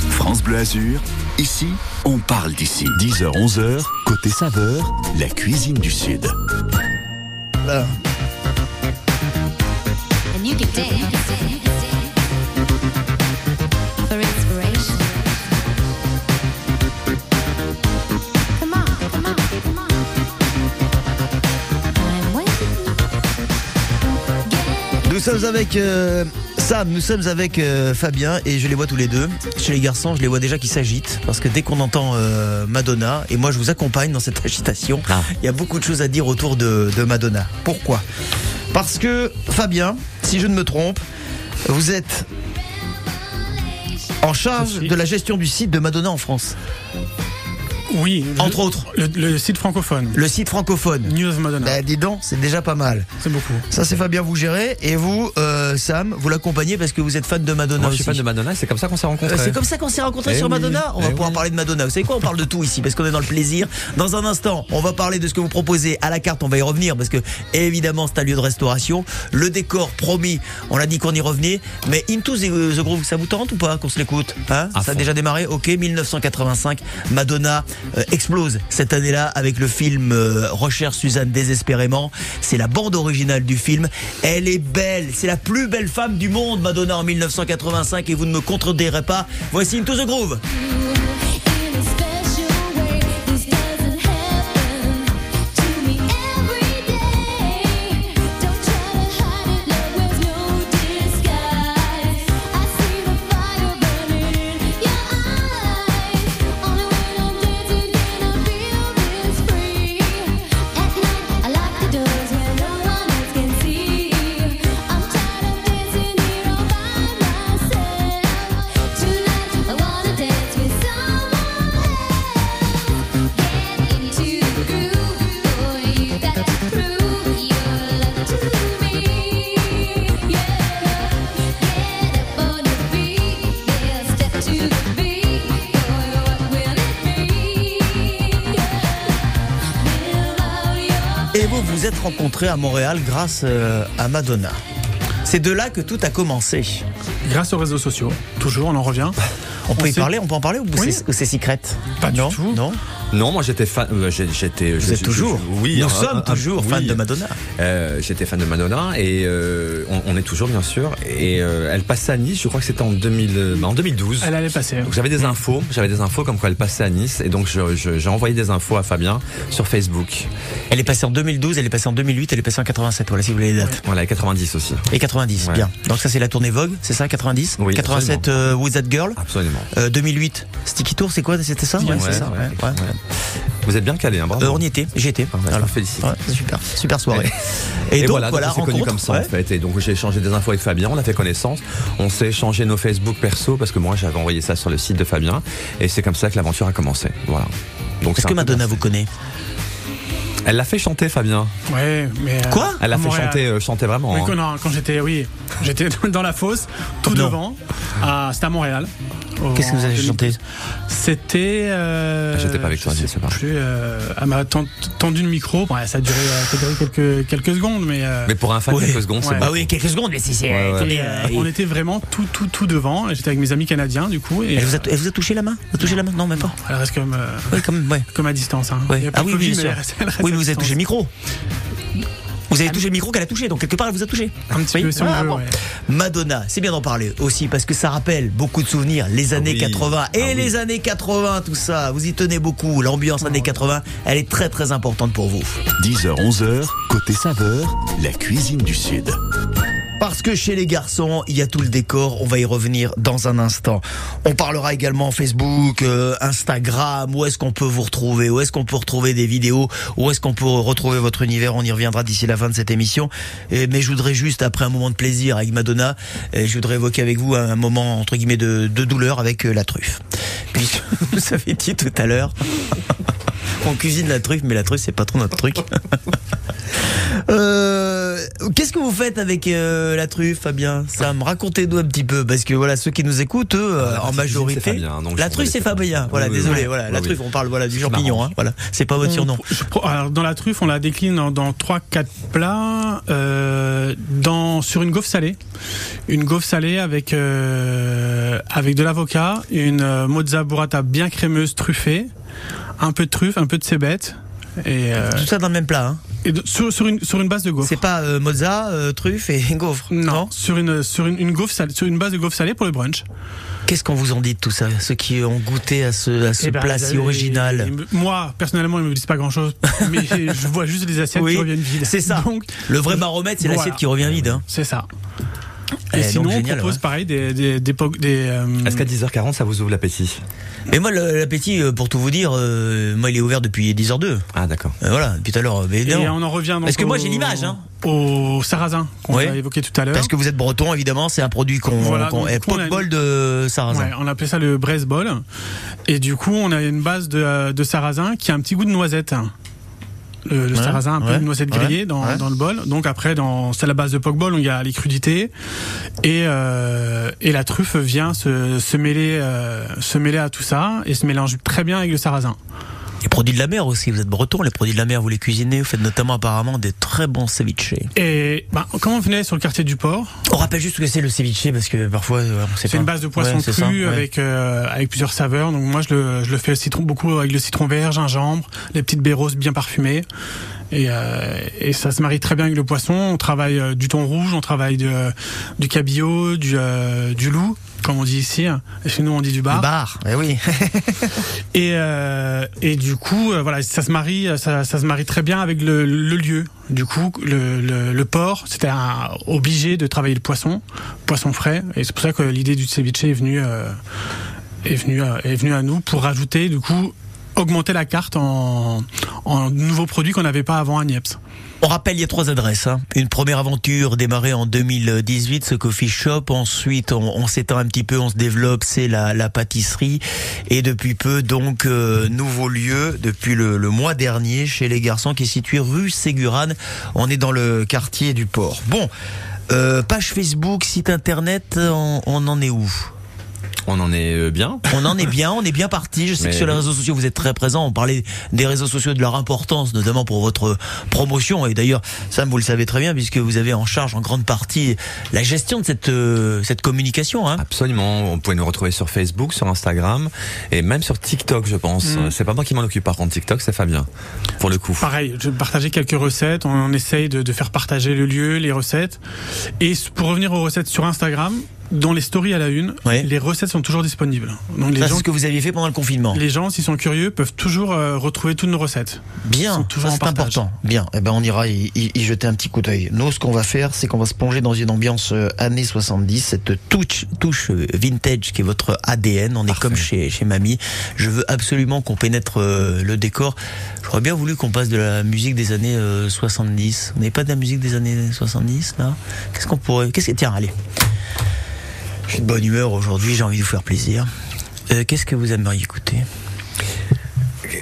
France Bleu Azur, ici, on parle d'ici. 10h, 11h, côté saveur, la cuisine du Sud. Là. And you can dance Nous sommes avec euh, Sam, nous sommes avec euh, Fabien et je les vois tous les deux. Chez les garçons, je les vois déjà qui s'agitent parce que dès qu'on entend euh, Madonna, et moi je vous accompagne dans cette agitation, Ah. il y a beaucoup de choses à dire autour de, de Madonna. Pourquoi? Parce que Fabien, si je ne me trompe, vous êtes en charge de la gestion du site de Madonna en France, Oui. le- entre autres. Le, le site francophone. Le site francophone. News of Madonna. Bah, dis donc, c'est déjà pas mal. C'est beaucoup. Ça c'est Fabien, vous gérez. Et vous, euh, Sam, vous l'accompagnez parce que vous êtes fan de Madonna Moi, je suis aussi. fan de Madonna, c'est comme ça qu'on s'est rencontrés. Euh, C'est comme ça qu'on s'est rencontrés Eh sur oui, Madonna. On va eh pouvoir oui. parler de Madonna. Vous savez quoi On parle de tout ici parce qu'on est dans le plaisir. Dans un instant, on va parler de ce que vous proposez à la carte. On va y revenir parce que évidemment c'est un lieu de restauration. Le décor promis. On a dit qu'on y revenait. Mais Into the, the Groove, ça vous tente ou pas qu'on se l'écoute hein? Ça a déjà démarré. Ok, 1985. Madonna explose cette année-là avec le film euh, Recherche Suzanne désespérément. C'est la bande originale du film. Elle est belle. C'est la plus belle femme du monde, Madonna en 1985 et vous ne me contredirez pas. Voici Into the Groove. À Montréal grâce euh, à Madonna. C'est de là que tout a commencé. Grâce aux réseaux sociaux. Toujours, on en revient. On peut y parler, on peut en parler ou Oui. c'est secret? Pas du non, tout. Non. Non, moi j'étais fan. euh, j'étais. Vous je- êtes je- toujours. je- Oui. Nous un- sommes un- toujours oui. fans de Madonna. Euh, j'étais fan de Madonna et euh, on, on est toujours bien sûr. Et euh, elle passait à Nice. Je crois que c'était en 2000, euh, bah, en 2012. Elle allait passer. Donc j'avais des infos, j'avais des infos comme quoi elle passait à Nice et donc je- je- j'ai envoyé des infos à Fabien sur Facebook. Elle est passée en 2012, elle est passée en 2008, elle est passée en 87. Voilà, si vous voulez les dates. Voilà, et 90 aussi. Et 90, Ouais. bien. Donc ça c'est la tournée Vogue, c'est ça 90 Oui, 87 euh, With That Girl Absolument. Euh, 2008 Sticky Tour, c'est quoi C'était ça? Ouais, c'est ça. Vous êtes bien calé, hein, bravo. Euh, on y était, j'y étais. Ah, Voilà. félicite. Ouais, super, super soirée. Et, donc, voilà, s'est connus rencontre, comme ça ouais. en fait. Et donc j'ai échangé des infos avec Fabien, on a fait connaissance. On s'est échangé nos Facebook perso parce que moi j'avais envoyé ça sur le site de Fabien. Et c'est comme ça que l'aventure a commencé. Voilà. Est-ce c'est que Madonna vous connaît? Elle l'a fait chanter Fabien. Ouais, mais. euh, Quoi? Elle l'a fait chanter, euh, chanter vraiment. Oui, hein. quand, non, quand j'étais, oui, j'étais dans la fosse, tout Non. devant. à- C'était à Montréal. Qu'est-ce que vous avez 2012. chanté? C'était. Euh, Ah, j'étais pas avec je toi, sais c'est pas. plus, euh, elle m'a ten- tendu le micro. Ouais, ça a duré, euh, ça a duré quelques, quelques secondes, mais. euh, Mais pour un fan, Ouais. quelques secondes, c'est Ouais. bon. Ah oui, quelques secondes, mais si c'est. Ouais, euh, euh, on était vraiment tout, tout, tout devant. J'étais avec mes amis canadiens, du coup. Et, Elle vous, a, elle vous a touché la main? Vous a touché la main? Non, même pas. elle reste comme, euh, Oui, quand même, ouais. comme à distance. Hein. Ah oui, Covid, bien mais sûr. elle reste- elle reste Oui, mais vous avez touché le micro. Vous avez touché le micro qu'elle a touché, donc quelque part elle vous a touché. Un petit Oui. peu, si Ah, veut, bon. ouais. Madonna, c'est bien d'en parler aussi parce que ça rappelle beaucoup de souvenirs, les années oui. 80 et Ah oui. les années 80, tout ça. Vous y tenez beaucoup. L'ambiance années 80, elle est très très importante pour vous. 10h, 11h, côté saveur, la cuisine du Sud. Parce que chez les garçons, il y a tout le décor. On va y revenir dans un instant. On parlera également Facebook, euh, Instagram. Où est-ce qu'on peut vous retrouver? Où est-ce qu'on peut retrouver des vidéos? Où est-ce qu'on peut retrouver votre univers? On y reviendra d'ici la fin de cette émission. Mais je voudrais juste, après un moment de plaisir avec Madonna, et je voudrais évoquer avec vous un moment entre guillemets de, de douleur avec euh, la truffe. Puisque vous avez dit tout à l'heure. On cuisine la truffe, mais la truffe, c'est pas trop notre truc. Euh, Qu'est-ce que vous faites avec euh, la truffe, Fabien? Sam, racontez-nous un petit peu, parce que voilà, ceux qui nous écoutent, eux, euh, Ah, la en majorité, Fabien, je la truffe c'est Fabien. Voilà, Oui, désolé, oui. voilà, Oui, la oui. truffe, on parle voilà du champignon, hein, voilà, c'est pas votre surnom. alors, dans la truffe, on la décline dans, dans 3-4 plats. euh, dans, sur une gaufre salée. Une gaufre salée avec, euh, avec de l'avocat, une euh, mozza burrata bien crémeuse truffée, un peu de truffe, un peu de cébette. Et, euh, Tout ça dans le même plat, hein. et de- sur, sur, une, sur une base de gaufre. C'est pas euh, mozza, euh, truffe et gaufre. Non, sur une sur une, une gaufre salée, sur une base de gaufre salée pour le brunch. Qu'est-ce qu'on vous en dit de tout ça, ceux qui ont goûté à ce, à ce Eh ben, plat si original? moi, personnellement, ils me disent pas grand chose, mais je vois juste des assiettes Oui, qui reviennent vides. c'est ça. Donc, Le vrai baromètre, c'est Voilà. l'assiette qui revient vide. Hein. c'est ça. Eh, Et donc, sinon, génial, on propose ouais. pareil des des des, po- des, euh, Est-ce qu'à 10h40, ça vous ouvre l'appétit? Mais moi, l'appétit, euh, pour tout vous dire, euh, moi, il est ouvert depuis 10h02. Ah, d'accord. Euh, voilà, depuis tout à l'heure. Et non. on en revient Parce que moi, j'ai l'image, hein. Au sarrasin qu'on a évoqué tout à l'heure. Parce que vous êtes breton, évidemment, c'est un produit qu'on. Voilà, eh, a- pot-bol de sarrasin. Ouais, on appelait ça le braise ball. Et du coup, on a une base de, de sarrasin qui a un petit goût de noisette. Le, le Ouais, sarrasin, un peu ouais, de noisette grillée dans, ouais. dans le bol. Donc après, dans, c'est la base de pokeball, il y a les crudités. Et, euh, et la truffe vient se, se, mêler, euh, se mêler à tout ça et se mélange très bien avec le sarrasin. Les produits de la mer aussi, vous êtes breton, les produits de la mer, vous les cuisinez, vous faites notamment apparemment des très bons ceviches. Et ben, quand on venait sur le quartier du port, On rappelle juste ce que c'est le ceviche, parce que parfois, euh, on sait pas. C'est une base de poisson Ouais, cru ça, ouais. avec euh, avec plusieurs saveurs. Donc moi je le je le fais citron beaucoup avec le citron vert, gingembre, les petites baies roses bien parfumées. Et, euh, et ça se marie très bien avec le poisson. On travaille euh, du thon rouge, on travaille de, du cabillaud, du, euh, du loup, comme on dit ici. Et chez nous, on dit du bar. Le bar, eh oui. Et, euh, et du coup, euh, voilà, ça se marie, ça, ça se marie très bien avec le, le lieu. Du coup, le, le, le port, c'était obligé de travailler le poisson, poisson frais. Et c'est pour ça que l'idée du ceviche est venue, euh, est venue, est venue à nous pour rajouter, du coup, augmenter la carte en, nouveaux produits qu'on n'avait pas avant à Niepce. On rappelle, il y a trois adresses. hein. Une première aventure démarrée en 2018, ce coffee shop. Ensuite, on, on s'étend un petit peu, on se développe, c'est la, pâtisserie. Et depuis peu, donc, euh, nouveau lieu, depuis le, mois dernier, chez les garçons, qui est situé rue Ségurane. On est dans le quartier du port. Bon, euh, page Facebook, site internet, on en est où? On en est euh, bien. On en est bien, on est bien parti. Je sais Mais que sur les réseaux sociaux, vous êtes très présents. On parlait des réseaux sociaux, de leur importance, notamment pour votre promotion. Et d'ailleurs, Sam, vous le savez très bien, puisque vous avez en charge en grande partie la gestion de cette, euh, cette communication. Hein. Absolument. On pouvait nous retrouver sur Facebook, sur Instagram et même sur TikTok, je pense. Mm. C'est pas moi qui m'en occupe par contre. TikTok, c'est Fabien. Pour le coup. Pareil, je vais partager quelques recettes. On essaye de, de faire partager le lieu, les recettes. Et pour revenir aux recettes sur Instagram, dans les stories à la une, Ouais. les recettes sont toujours disponibles. Donc les Ça, c'est gens, ce que vous aviez fait pendant le confinement. les gens, s'ils sont curieux, peuvent toujours euh, retrouver toutes nos recettes. Bien, c'est important. Bien, eh ben on ira y, y- y jeter un petit coup d'œil. Nous, ce qu'on va faire, c'est qu'on va se plonger dans une ambiance euh, années 70, cette touche, touche euh, vintage qui est votre ADN. On est Parfait. comme chez, chez mamie. Je veux absolument qu'on pénètre euh, le décor. J'aurais bien voulu qu'on passe de la musique des années euh, 70. Vous n'avez pas de la musique des années 70 là Qu'est-ce qu'on pourrait Qu'est-ce que tiens, allez. Je suis de bonne humeur aujourd'hui. J'ai envie de vous faire plaisir. Euh, Qu'est-ce que vous aimeriez écouter?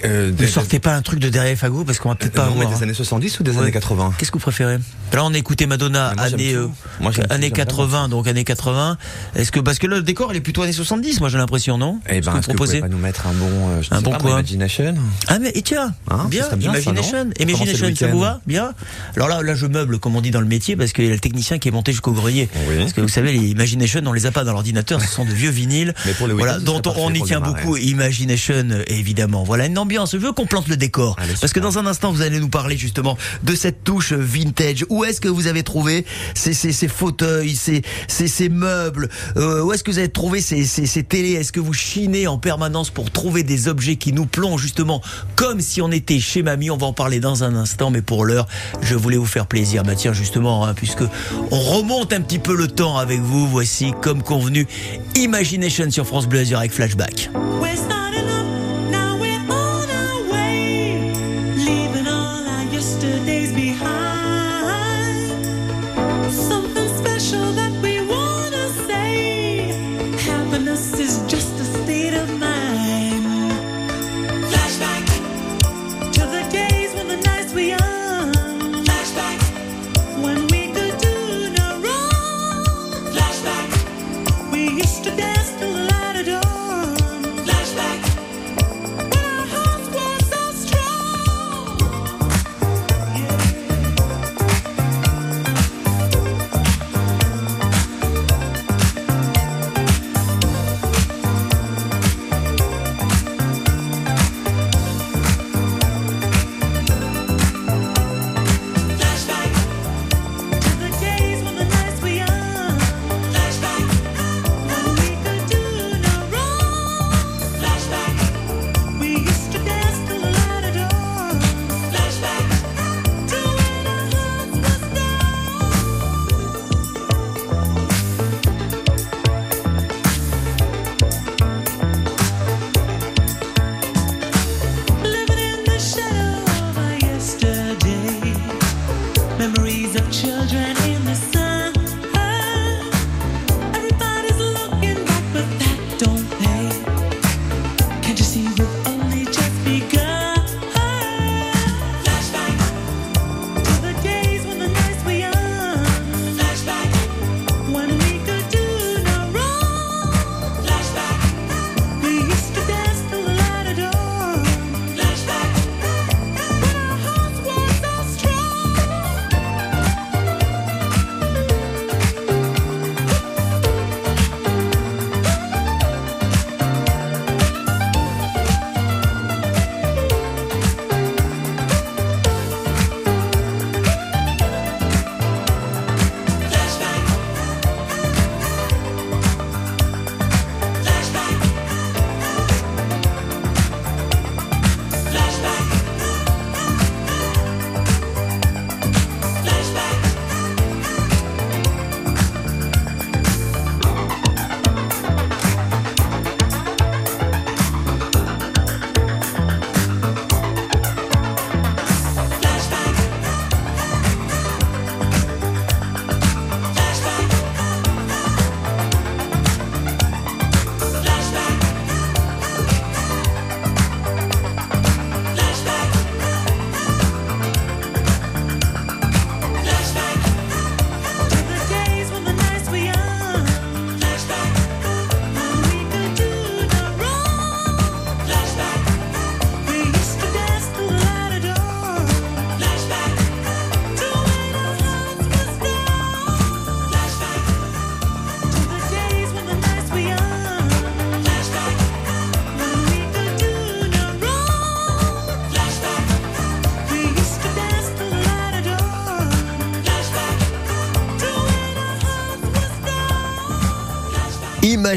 Euh, Ne sortez pas un truc de derrière Fagot parce qu'on va peut-être Euh, pas non, avoir. des années 70 ou des Ouais. années 80 Qu'est-ce que vous préférez? Là, on a écouté Madonna moi, années, euh, Moi, j'aime tout, années j'aime 80, donc années 80. Est-ce que parce que là, le décor, il est plutôt années 70, moi j'ai l'impression, non? Eh ben, est-ce que vous proposez? pas nous mettre un bon, euh, je Un bon pas, quoi? Imagination? Ah mais et tiens, Hein, bien, bien, ça, Imagination, commencer Imagination, ça vous va? Bien. Alors là, là, je meuble, comme on dit dans le métier, parce qu'il y a le technicien qui est monté jusqu'au grenier. Oui. Parce que vous savez, les Imagination, on les a pas dans l'ordinateur, ce sont de vieux vinyles. Mais pour le week-end, voilà, dont on, y tient beaucoup. Imagination, évidemment. Voilà une ambiance. Je veux qu'on plante le décor, Allez, parce que dans un instant, vous allez nous parler justement de cette touche vintage. Où est-ce que vous avez trouvé ces, ces, ces fauteuils, ces, ces, ces meubles? Euh, Où est-ce que vous avez trouvé ces, ces, ces télés? Est-ce que vous chinez en permanence pour trouver des objets qui nous plongent justement comme si on était chez mamie? On va en parler dans un instant, mais pour l'heure, je voulais vous faire plaisir. Bah tiens, justement, hein, puisque on remonte un petit peu le temps avec vous, voici comme convenu Imagination sur France Bleu avec Flashback.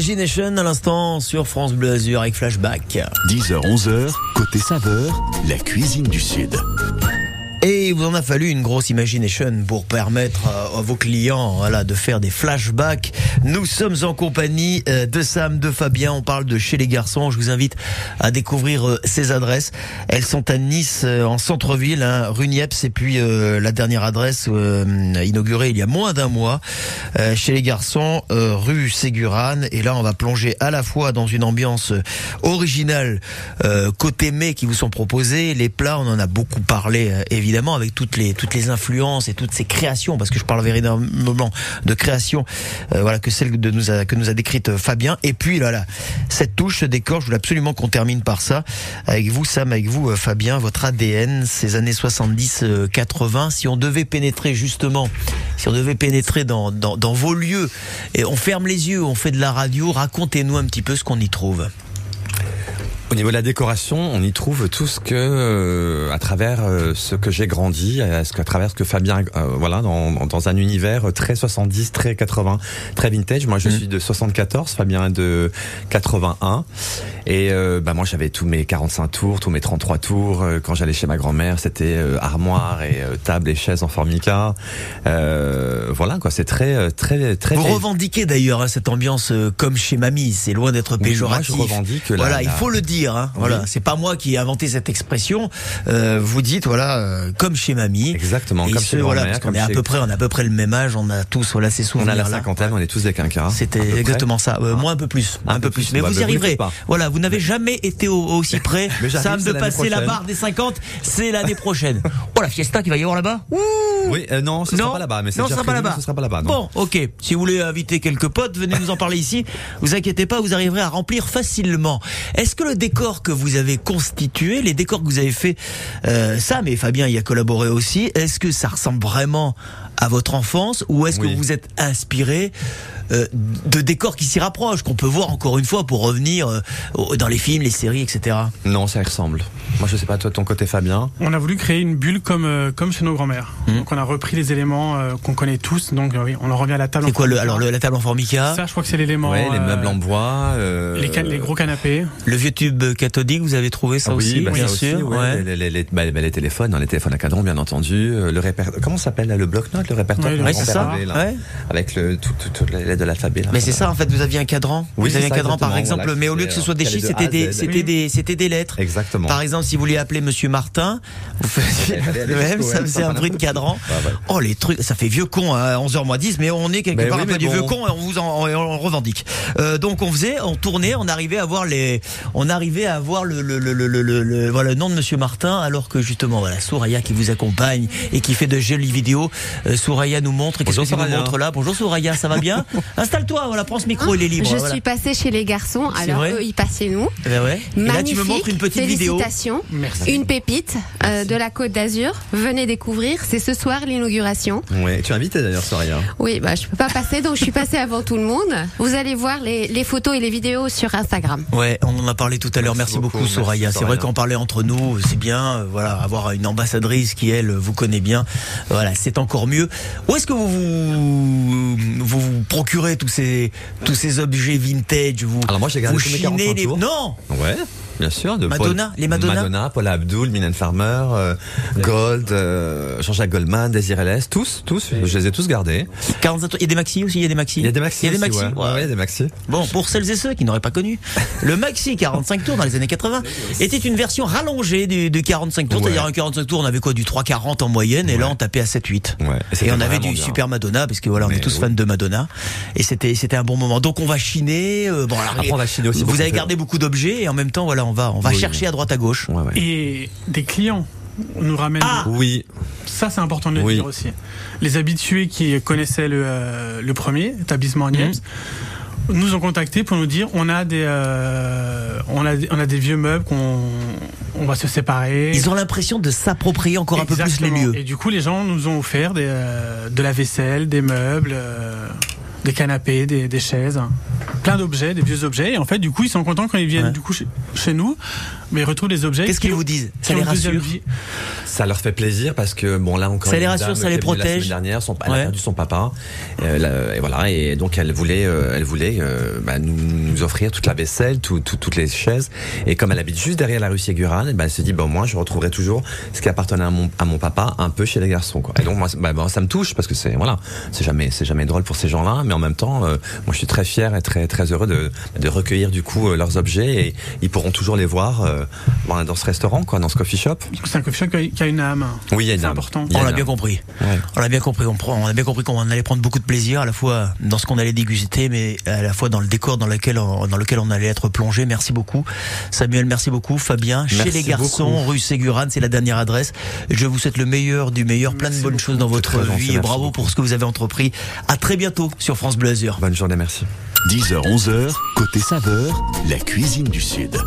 Imagination à l'instant sur France Bleu Azur avec Flashback. 10h, 11h, côté saveur, la cuisine du Sud. Et il vous en a fallu une grosse imagination pour permettre à, à vos clients voilà, de faire des flashbacks. Nous sommes en compagnie euh, de Sam, de Fabien. On parle de chez les garçons. Je vous invite à découvrir euh, ces adresses. Elles sont à Nice, euh, en centre-ville, hein, rue Niepce. Et puis la dernière adresse inaugurée il y a moins d'un mois, chez les garçons, rue Ségurane. Et là, on va plonger à la fois dans une ambiance originale côté mets qui vous sont proposés. Les plats, on en a beaucoup parlé évidemment avec toutes les toutes les influences et toutes ces créations parce que je parle véritablement de création voilà celle nous a, que nous a décrite euh, Fabien. Et puis là là cette touche ce décor je voulais absolument qu'on termine par ça. Avec vous Sam avec vous euh, Fabien votre ADN ces années 70 euh, 80 si on devait pénétrer justement si on devait pénétrer dans, dans, dans vos lieux et on ferme les yeux on fait de la radio racontez-nous un petit peu ce qu'on y trouve Au niveau de la décoration, on y trouve tout ce que, euh, à travers euh, ce que j'ai grandi, à, ce travers ce que Fabien, euh, voilà, dans, dans un univers très 70, très 80, très vintage. Moi, je Mhm. suis de 74, Fabien est de 81, et euh, bah moi j'avais tous mes 45 tours, tous mes 33 tours. Euh, Quand j'allais chez ma grand-mère, c'était euh, armoire et euh, table et chaises en formica. Euh, voilà quoi, c'est très, euh, très, très. Vous revendiquez d'ailleurs hein, cette ambiance euh, comme chez mamie, c'est loin d'être péjoratif. moi, je revendique la- voilà, il la- faut le dire. Hein, Voilà, c'est pas moi qui ai inventé cette expression. Euh, vous dites voilà euh, comme chez mamie. Exactement, Et comme chez voilà, parce qu'on est à peu près, on a à peu près le même âge, on a tous voilà ces On souvenirs a la cinquantaine, on est tous des quinquas. C'était près. exactement ça. Euh, moi un peu plus, un, peu plus. Mais Ouais, vous y bah, vous le arriverez. Voilà, vous n'avez jamais été au- aussi près, Sam, de passer la barre des 50. C'est l'année prochaine. Oh la fiesta qu'il va y avoir là-bas. Oui, non, ce sera pas là-bas, mais ce sera pas là-bas. Ce sera pas là-bas. Bon, ok. Si vous voulez inviter quelques potes, venez nous en parler ici. Vous inquiétez pas, vous arriverez à remplir facilement. Est-ce que le décor que vous avez constitué, les décors que vous avez fait, euh, ça, mais Fabien y a collaboré aussi, est-ce que ça ressemble vraiment à votre enfance ou est-ce que Oui. vous vous êtes inspiré euh, de décors qui s'y rapprochent, qu'on peut voir encore une fois pour revenir euh, dans les films, les séries, etc. Non, ça y ressemble. Moi, je sais pas, toi, de ton côté, Fabien. On a voulu créer une bulle comme, euh, comme chez nos grands-mères. Mhm. Donc on a repris les éléments qu'on connaît tous. Donc oui, on en revient à la table. C'est en quoi le, alors le- la table en formica, Ça, je crois que c'est l'élément. ouais, les meubles en bois. euh, les, can- les gros canapés. le vieux tube cathodique, vous avez trouvé ça Ah oui, aussi, bah, bien ça aussi, sûr. ouais, ouais. Les, les, les, bah, les téléphones, hein, les téléphones à cadran, bien entendu. Le répertoire. Comment ça s'appelle là, le bloc-notes, le répertoire ouais, a c'est ça. là, Ouais. Avec le tout, tout, tout les lettres de l'alphabet. là. Mais c'est ça en fait, vous aviez un cadran. Oui, vous aviez un ça, cadran par exemple, voilà, mais au lieu que ce soit des chiffres, c'était de des, c'était Oui. des, c'était des lettres. Exactement. Par exemple, si vous vouliez appeler Monsieur Martin, vous faisiez le même, ça faisait un bruit de cadran. Oh les trucs, ça fait vieux con à 11h moins 10, mais on est quelque Ben part oui, un peu du vieux con et on vous en, revendique. Euh, donc on faisait, on tournait, on arrivait à voir les, on arrivait à voir le, le, le, le, le, le- le- voilà, le nom de Monsieur Martin, alors que justement voilà, Souraya qui vous accompagne et qui fait de jolies vidéos. Euh, Souraya nous montre, qu'est-ce que tu nous Souraya. montres là Bonjour Souraya, ça va bien Installe-toi, voilà, prends ce micro, il est libre. Je voilà. suis passée chez les garçons, alors eux ils passaient nous. Eh ben ouais. Et là, tu me montres une petite vidéo. Merci. Une pépite euh, de la Côte d'Azur. Venez découvrir, c'est ce soir l'inauguration. Ouais, tu es invité d'ailleurs, Soraya. Oui, bah je peux pas passer, donc je suis passée avant tout le monde. Vous allez voir les, les photos et les vidéos sur Instagram. Ouais, on en a parlé tout à l'heure. Merci, Merci beaucoup, beaucoup, Soraya. C'est vrai qu'en parler entre nous, c'est bien. euh, Voilà, avoir une ambassadrice qui elle vous connaît bien, voilà, c'est encore mieux. Où est-ce que vous vous, vous vous procurez tous ces tous ces objets vintage Vous Alors moi, j'ai gardé vous tous mes chinez 45 les tours. non Ouais. Bien sûr, de Madonna, Paul- les Madonna Madonna, Paul Abdul, Mylène Farmer, euh, Gold, euh, Jean-Jacques Goldman, Desiree Ellis, tous, tous, je les ai tous gardés. 45 tours. Il y a des maxi aussi. Il y a des maxi. Il y a des maxi. Il y a des aussi, maxi. ouais. ouais. Ouais, a des maxi. Bon, pour celles et ceux qui n'auraient pas connu, le Maxi 45 tours dans les années 80 était une version rallongée du, du 45 tours. Ouais. C'est-à-dire un 45 tours, on avait quoi Du 3,40 en moyenne, et là Ouais. on tapait à 7,8. Ouais. Et, on avait du bien. super Madonna, parce que voilà, on Mais est tous oui. fans de Madonna. Et c'était, c'était un bon moment. Donc on va chiner. euh, bon, alors, Après, on va chiner aussi Vous avez gardé beaucoup d'objets, et en même temps, voilà, on va, on va Oui. chercher à droite à gauche. Ouais, ouais. Et des clients nous ramènent. Ah Oui, Ça, c'est important de le Oui. dire aussi. Les habitués qui connaissaient le, euh, le premier établissement à Niepce nous ont contactés pour nous dire on a des, euh, on a, on a des vieux meubles qu'on on va se séparer. Ils ont l'impression de s'approprier encore un peu plus les lieux. Et du coup, les gens nous ont offert des, euh, de la vaisselle, des meubles, euh, des canapés, des, des chaises, plein d'objets, des vieux objets. Et en fait, du coup, ils sont contents quand ils viennent Ouais. du coup chez, chez nous, mais ils retrouvent des objets. Qu'est-ce qui qu'ils vous disent? Ça les rassure? Ça leur fait plaisir parce que bon là encore Ça les rassure, ça les La protège. semaine dernière, son, elle Ouais. a perdu son papa, euh, là, et voilà et donc elle voulait, euh, elle voulait euh, bah, nous, nous offrir toute la vaisselle, tout, tout- toutes les chaises. Et comme elle habite juste derrière la rue Ségurane, ben elle s'est dit bon moi je retrouverai toujours ce qui appartenait à mon, à mon papa un peu chez les garçons quoi. Et donc moi bah, bah, ça me touche parce que c'est voilà c'est jamais c'est jamais drôle pour ces gens-là, mais en même temps euh, moi je suis très fier et très très heureux de, de recueillir du coup euh, leurs objets et ils pourront toujours les voir euh, dans ce restaurant quoi, dans ce coffee shop. C'est un coffee shop qui a une âme. Oui, il y a une C'est âme. important. A On l'a bien compris. Ouais. On l'a bien compris. On, prend- on a bien compris qu'on allait prendre beaucoup de plaisir à la fois dans ce qu'on allait déguster, mais à la fois dans le décor dans lequel on, dans lequel on allait être plongé. Merci beaucoup, Samuel. Merci beaucoup, Fabien. Chez les garçons, beaucoup. rue Ségurane, c'est la dernière adresse. Je vous souhaite le meilleur du meilleur, plein de bonnes beaucoup. choses dans votre gentil, vie et bravo beaucoup. pour ce que vous avez entrepris. À très bientôt sur France Bleu Azur. Bonne journée, merci. 10h, 11h, côté saveur, la cuisine du Sud.